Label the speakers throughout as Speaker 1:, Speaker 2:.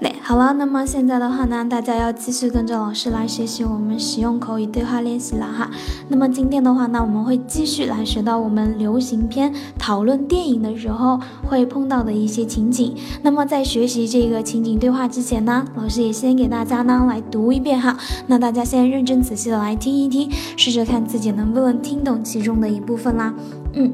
Speaker 1: 对，好了，那么现在的话呢，大家要继续跟着老师来学习我们实用口语对话练习了哈。那么今天的话呢，我们会继续来学到我们流行片讨论电影的时候会碰到的一些情景。那么在学习这个情景对话之前呢，老师也先给大家呢来读一遍哈。那大家先认真仔细的来听一听，试着看自己能不能听懂其中的一部分啦。嗯，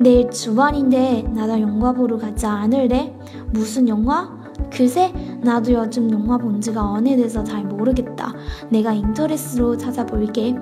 Speaker 1: 내주말인데나도영화보러가지않을래무슨영화 글쎄, 나도 요즘 영화 본 지가 오래돼서 잘 모르겠다. 내가 인터넷으로 찾아볼게.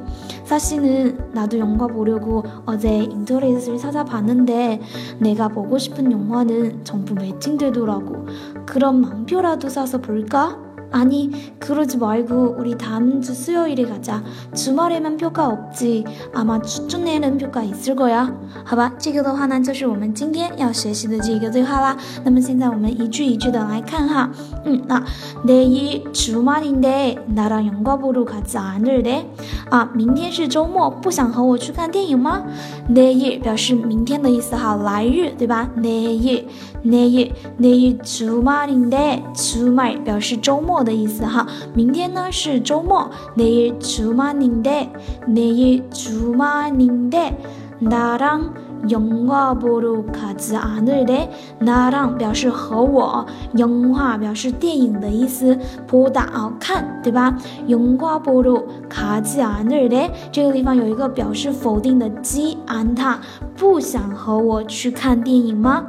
Speaker 1: 사실은 나도 영화 보려고 어제 인터넷을 찾아봤는데 내가 보고 싶은 영화는 전부 매칭되더라고. 그럼 망표라도 사서 볼까? 아니, 그러지 말고 우리 다음 주 수요일에 가자. 주말에만 표가 없지. 아마 주중에는 표가 있을 거야. 好吧，这个的话呢，就是我们今天要学习的这个对话啦。那么现在我们一句一句的来看哈。嗯，那 내일 주말인데 나랑 영화 보러 가지 않을래? 啊，明天是周末，不想和我去看电影吗？ 내일 表示明天的意思哈，来日对吧？내일 내일 내일 주말인데 주말 表示周末 的意思哈。明天呢是周末，내일주말인데내일주말인데 나랑 영화 보러 가지 않을래? 나랑 表示和我，영화 表示电影的意思，보다啊看，对吧？영화 보러 가지 않을래? 这个地方有一个表示否定的지 않다，不想和我去看电影吗？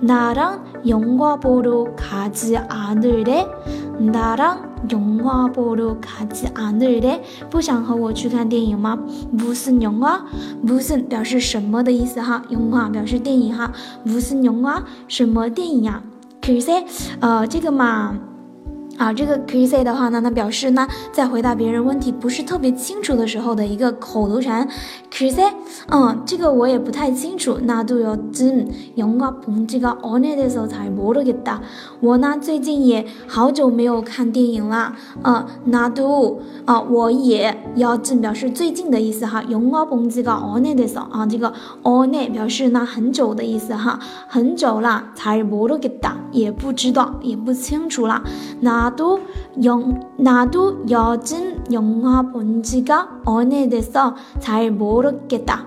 Speaker 1: 나랑 영화 보러 가지 않을래? 나랑 영화 보러 가지 않을래? 不想和我去看电影吗? 무슨 영화? 무슨 表示什么的意思哈，영화表示电影哈。 무슨 영화? 什么电影呀？글쎄，呃，这个嘛。 啊，这个 crazy 的话呢，那表示呢，在回答别人问题不是特别清楚的时候的一个口头禅。crazy，嗯，这个我也不太清楚。那都要真영화본지가오래돼서잘모르겠다我呢，最近也好久没有看电影了。呃，那都啊，我也要真表示最近的意思哈。영화본지가오래돼서啊，这个오래表示呢很久的意思哈，很久了才모르겠다也不知道，也不清楚了。那 나도 영 나도 요즘 영화 본 지가 오래돼서 잘 모르겠다.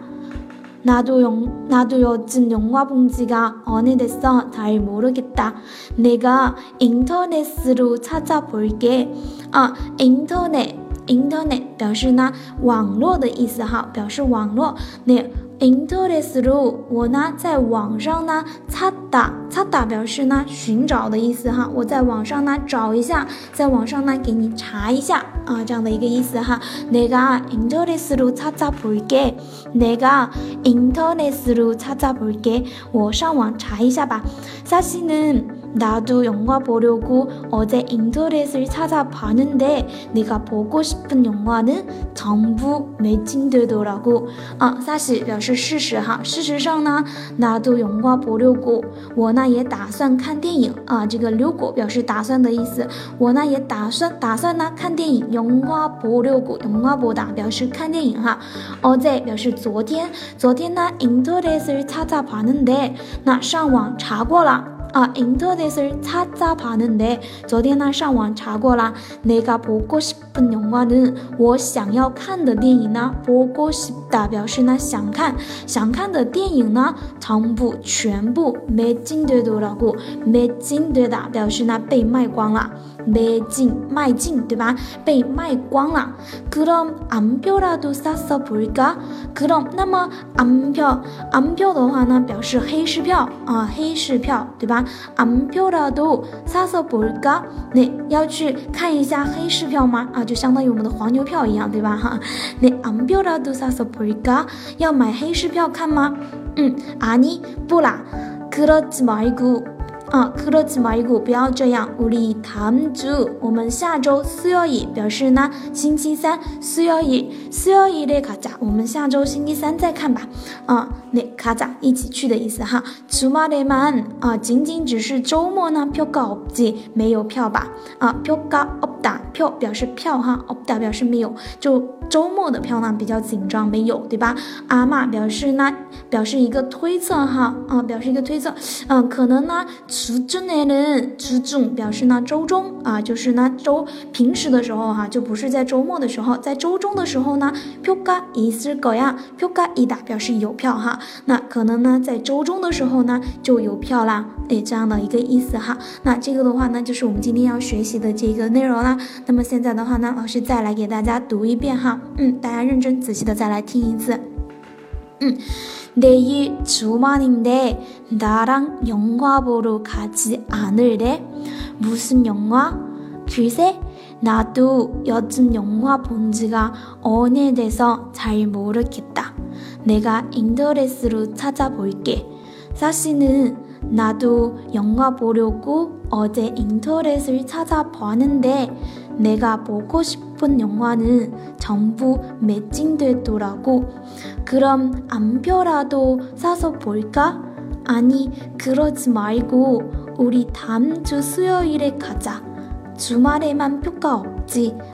Speaker 1: 나도 영 나도 요즘 영화 본 지가 오래돼서 잘 모르겠다. 내가 인터넷으로 찾아볼게. 아 인터넷 인터넷 表示呢网络的意思哈，表示网络。那 Internet 我呢在网上呢查打查打表示呢寻找的意思哈，我在网上呢找一下，在网上呢给你查一下啊这样的一个意思哈。내가인터넷으로찾아볼 게， 내가인터넷으로찾아볼 게， 我上网查一下吧。사실은 나도 영화 보려고 어제 인터넷을 찾아봤는데 내가 보고 싶은 영화는 전부 매칭되더라고. 아, 사실 表示事实哈。事实上呢 나도 영화 보려고 我呢也打算看电影啊。这个如果表示打算的意思，我呢也打算打算呢看电影。 영화 보려고 영화 보다 表示看电影哈。 어제 表示昨天，昨天呢 인터넷을 찾아봤는데 那上网查过了。 啊，Internet 찾아봤는 데， 昨天呢上网查过啦。내가보고싶 은영화 는， 我想要看的电影呢，보고싶다表示呢想看，想看的电影呢，全部全部매진되더라 고， 매진되다表示呢被卖光了。卖尽卖尽对吧？被卖光了。그럼안표라도사서볼 까？ 그럼那么안 표， 안 표的话呢，表示黑市票啊，黑市票对吧？안표라도사서볼 까？ 那要去看一下黑市票吗？啊， 就相当于我们的黄牛票一样对吧？哈，那안표라도사서볼 까？ 要买黑市票看吗？嗯，아니不啦，그러지말 고。 啊，그렇지말고不要这样。우리다음 주， 我们下周수요일表示呢星期三。수요일수요일에가 자， 我们下周星期三再看吧。啊，那가자一起去的意思哈。주말에만啊，仅仅只是周末呢，표가없 지， 没有票吧？啊，표가없 다， 票表示票哈，없다表示没有，就。周末的票呢比较紧张，没有对吧？阿玛表示呢，表示一个推测哈，啊，表示一个推测，嗯，可能呢， 时真的呢，时中表示呢周中啊，就是呢周平时的时候哈、就不是在周末的时候，在周中的时候呢，票嘎一是狗呀，票嘎一打表示有票哈，那可能呢在周中的时候呢就有票啦，哎这样的一个意思哈。那这个的话呢，就是我们今天要学习的这个内容啦。那么现在的话呢，老师再来给大家读一遍哈，嗯，大家认真仔细的再来听一次，嗯。 내일 주말인데 나랑 영화 보러 가지 않을래 무슨 영화 글쎄 나도 요즘 영화 본 지가 오래돼서 잘 모르겠다 내가 인터넷으로 찾아볼게 사실은 나도 영화 보려고 어제 인터넷을 찾아봤는데 내가 보고 싶은 영화는 전부 매진되더라고. 그럼 안표라도 사서 볼까? 아니, 그러지 말고 우리 다음 주 수요일에 가자. 주말에만 표가 없지.